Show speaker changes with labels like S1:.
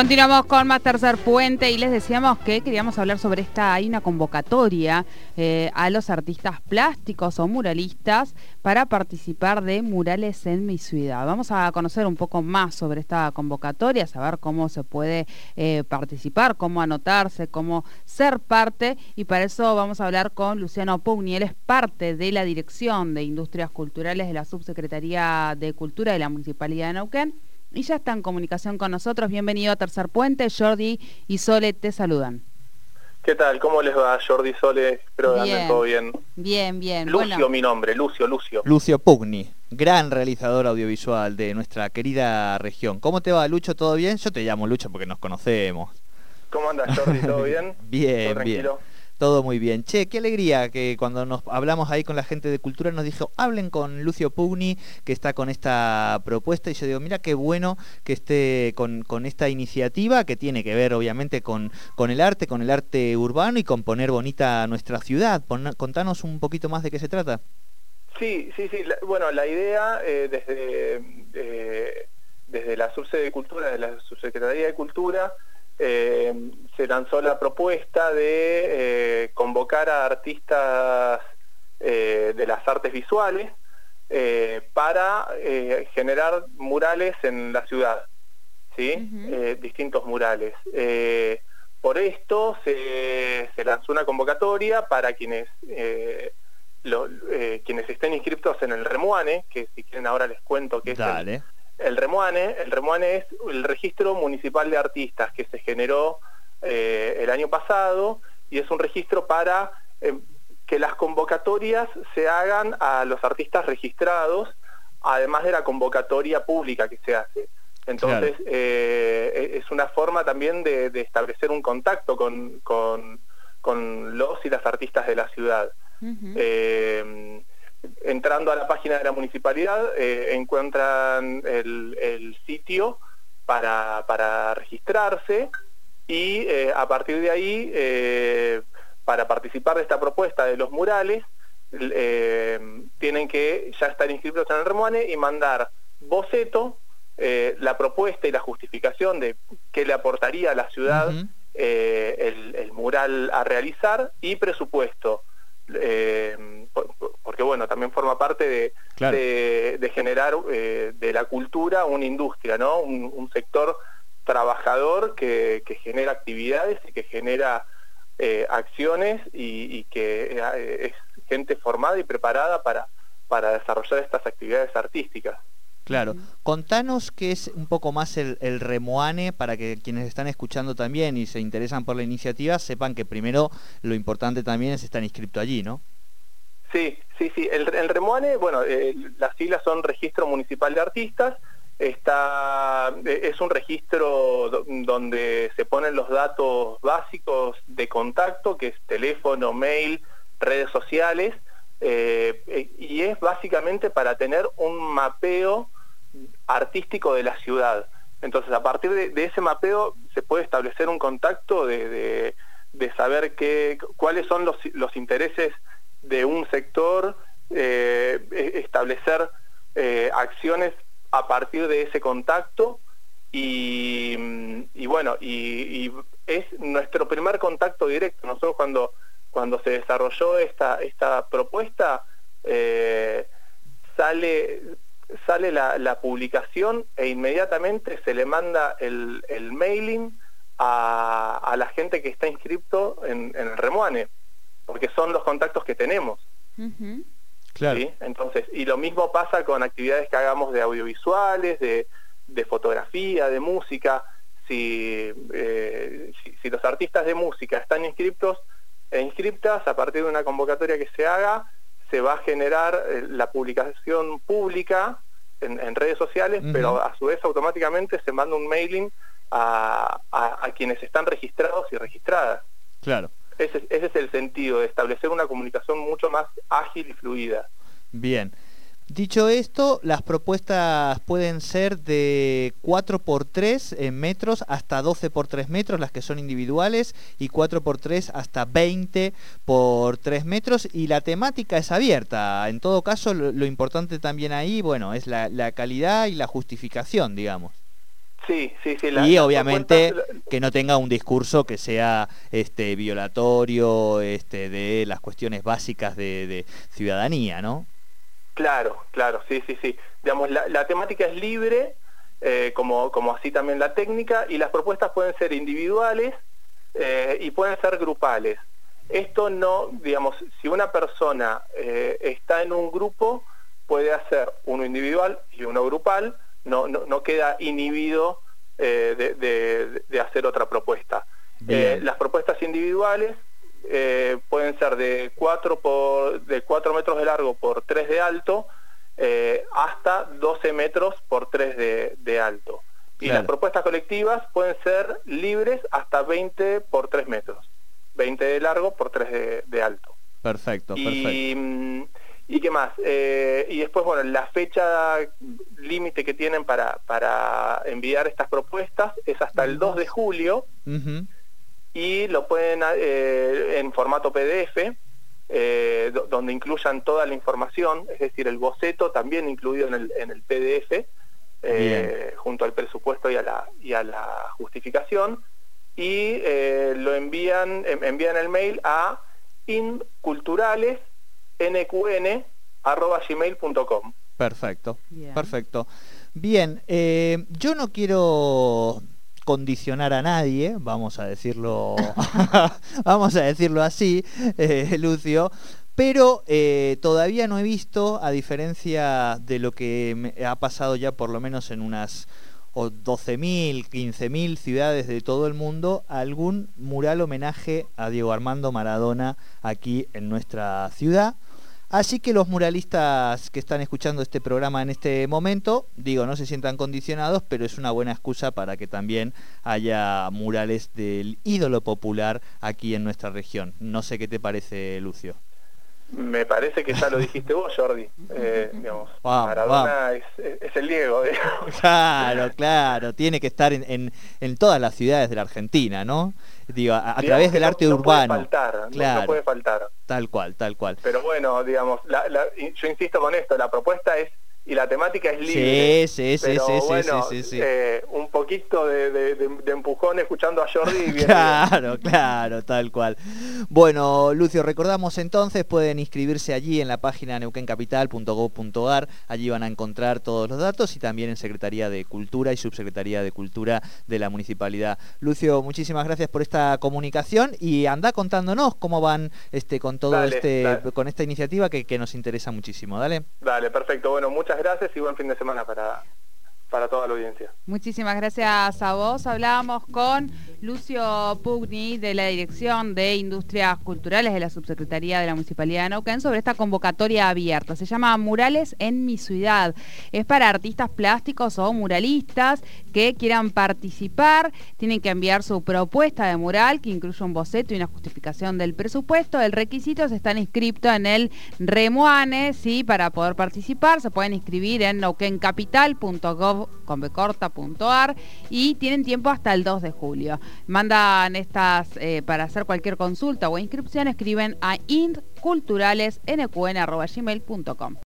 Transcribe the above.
S1: Continuamos con más tercer puente y les decíamos que queríamos hablar sobre esta, hay una convocatoria eh, a los artistas plásticos o muralistas para participar de murales en mi ciudad. Vamos a conocer un poco más sobre esta convocatoria, saber cómo se puede eh, participar, cómo anotarse, cómo ser parte y para eso vamos a hablar con Luciano Pugni, él es parte de la Dirección de Industrias Culturales de la Subsecretaría de Cultura de la Municipalidad de Neuquén y ya está en comunicación con nosotros. Bienvenido a Tercer Puente. Jordi y Sole te saludan.
S2: ¿Qué tal? ¿Cómo les va, Jordi Sole? Espero que anden todo bien.
S1: Bien, bien.
S2: Lucio, mi nombre, Lucio, Lucio.
S3: Lucio Pugni, gran realizador audiovisual de nuestra querida región. ¿Cómo te va, Lucho? ¿Todo bien? Yo te llamo Lucho porque nos conocemos.
S2: ¿Cómo andas, Jordi? ¿Todo bien?
S3: bien, bien. Todo muy bien. Che, qué alegría que cuando nos hablamos ahí con la gente de cultura nos dijo, hablen con Lucio Pugni, que está con esta propuesta. Y yo digo, mira qué bueno que esté con, esta iniciativa que tiene que ver obviamente con, con, el arte, con el arte urbano y con poner bonita nuestra ciudad. contanos un poquito más de qué se trata.
S2: Sí, sí, sí. bueno, la idea eh, desde, eh, desde la subsede de cultura, de la subsecretaría de cultura, eh, se lanzó la propuesta de eh, convocar a artistas eh, de las artes visuales para generar murales en la ciudad, ¿sí? distintos murales. por esto se, lanzó una convocatoria para quienes, quienes estén inscritos en el Remuane, que si quieren ahora les cuento que es el Remuane, el Remuane es el registro municipal de artistas que se generó eh, el año pasado y es un registro para eh, que las convocatorias se hagan a los artistas registrados, además de la convocatoria pública que se hace. Entonces, eh, e-, es una forma también de, establecer un contacto con, los y las artistas de la ciudad entrando a la página de la municipalidad eh, encuentran el, sitio para, registrarse y eh, a partir de ahí, eh, para participar de esta propuesta de los murales, tienen que ya estar inscritos en el Remuane y mandar boceto, la propuesta y la justificación de qué le aportaría a la ciudad el, mural a realizar y presupuesto porque bueno, también forma parte de, de, generar eh, de la cultura una industria, ¿no? Un, sector trabajador que, genera actividades y que genera eh, acciones y, que eh, es gente formada y preparada para, para desarrollar estas actividades artísticas.
S3: Claro. Contanos qué es un poco más el, el, Remoane para que quienes están escuchando también y se interesan por la iniciativa sepan que primero lo importante también es estar inscrito allí, ¿no?
S2: Sí, sí, sí. El, Remuane, bueno, eh, las siglas son Registro Municipal de Artistas. Está, eh, es un registro donde se ponen los datos básicos de contacto, que es teléfono, mail, redes sociales, eh, y es básicamente para tener un mapeo artístico de la ciudad. Entonces, a partir de, ese mapeo se puede establecer un contacto de, saber qué, cuáles son los, los intereses de un sector, eh, e-, establecer eh, acciones a partir de ese contacto y, bueno, y, es nuestro primer contacto directo. Nosotros cuando, cuando se desarrolló esta, esta propuesta, eh, sale, sale la, publicación e inmediatamente se le manda el, mailing a, la gente que está inscrito en, en el Remuane porque son los contactos que tenemos.
S3: Claro.
S2: Entonces, y lo mismo pasa con actividades que hagamos de audiovisuales, de, fotografía, de música. Eh, si, si, los artistas de música están inscriptos e inscriptas, a partir de una convocatoria que se haga, se va a generar eh, la publicación pública en, redes sociales, pero a su vez automáticamente se manda un mailing a, a quienes están registrados y registradas.
S3: Claro.
S2: Ese, es el sentido, de establecer una comunicación mucho más ágil y fluida.
S3: Bien. Dicho esto, las propuestas pueden ser de 4 por 3 en metros hasta 12 por 3 metros, las que son individuales, y 4 por 3 hasta 20 por 3 metros, y la temática es abierta. En todo caso, lo, importante también ahí, bueno, es la calidad y la justificación, digamos.
S2: Sí, sí, sí.
S3: y obviamente que no tenga un discurso que sea este violatorio este, de las cuestiones básicas de, ciudadanía, ¿no?
S2: Claro, claro, sí, sí, sí. Digamos, la, temática es libre, eh, como, como así también la técnica, y las propuestas pueden ser individuales eh, y pueden ser grupales. Esto no, digamos, si una persona eh, está en un grupo, puede hacer uno individual y uno grupal, no, no, queda inhibido eh, de, hacer otra propuesta. Eh, las propuestas individuales pueden ser de 4, por, de 4 metros de largo por 3 de alto, hasta 12 metros por 3 de, alto. Y las propuestas colectivas pueden ser libres hasta 20 por 3 metros. 20 de largo por 3 de, alto.
S3: Perfecto, perfecto.
S2: Y, qué más? Eh, y después, bueno, la fecha límite que tienen para, para enviar estas propuestas es hasta el 2 de julio y lo pueden eh, en formato PDF, eh, donde incluyan toda la información, es decir, el boceto también incluido en el, en el PDF, junto al presupuesto y a la, y a la justificación. Y lo envían, envían el mail a inculturalesnqn.gmail.com.
S3: Perfecto, perfecto. Bien, eh, yo no quiero condicionar a nadie, vamos a decirlo, vamos a decirlo así, eh, Lucio, pero todavía no he visto, a diferencia de lo que me ha pasado ya por lo menos en unas o 12.000, 15.000 ciudades de todo el mundo algún mural homenaje a Diego Armando Maradona aquí en nuestra ciudad. Así que los muralistas que están escuchando este programa en este momento, digo, no se sientan condicionados, pero es una buena excusa para que también haya murales del ídolo popular aquí en nuestra región. No sé qué te parece, Lucio.
S2: Me parece que ya lo dijiste vos, Jordi. Eh, Maradona Es, el Diego.
S3: Claro, claro. Tiene que estar en, en, todas las ciudades de la Argentina, ¿no? Digo, a, través del arte urbano.
S2: Puede faltar, claro, no, puede faltar.
S3: Tal cual, tal cual.
S2: Pero bueno, digamos, yo insisto con esto, la propuesta es y la temática es libre.
S3: Sí, sí, sí, sí, sí,
S2: eh, un poquito de, empujón escuchando a Jordi.
S3: claro, claro, tal cual. Bueno, Lucio, recordamos entonces, pueden inscribirse allí en la página neuquencapital.gov.ar, allí van a encontrar todos los datos y también en Secretaría de Cultura y Subsecretaría de Cultura de la Municipalidad. Lucio, muchísimas gracias por esta comunicación y anda contándonos cómo van este con todo este con esta iniciativa que, que nos interesa muchísimo. Dale.
S2: Dale, perfecto. Bueno, muchas gracias y buen fin de semana para, para toda la audiencia.
S1: Muchísimas gracias a vos. Hablábamos con Lucio Pugni de la Dirección de Industrias Culturales de la Subsecretaría de la Municipalidad de Neuquén sobre esta convocatoria abierta. Se llama Murales en mi ciudad. Es para artistas plásticos o muralistas que quieran participar. Tienen que enviar su propuesta de mural que incluye un boceto y una justificación del presupuesto. El requisito es estar inscrito en el Remuane, ¿sí? Para poder participar se pueden inscribir en neuquencapital.gov con becorta.ar y tienen tiempo hasta el 2 de julio. Mandan estas eh, para hacer cualquier consulta o inscripción, escriben a intculturalesnqn.gmail.com.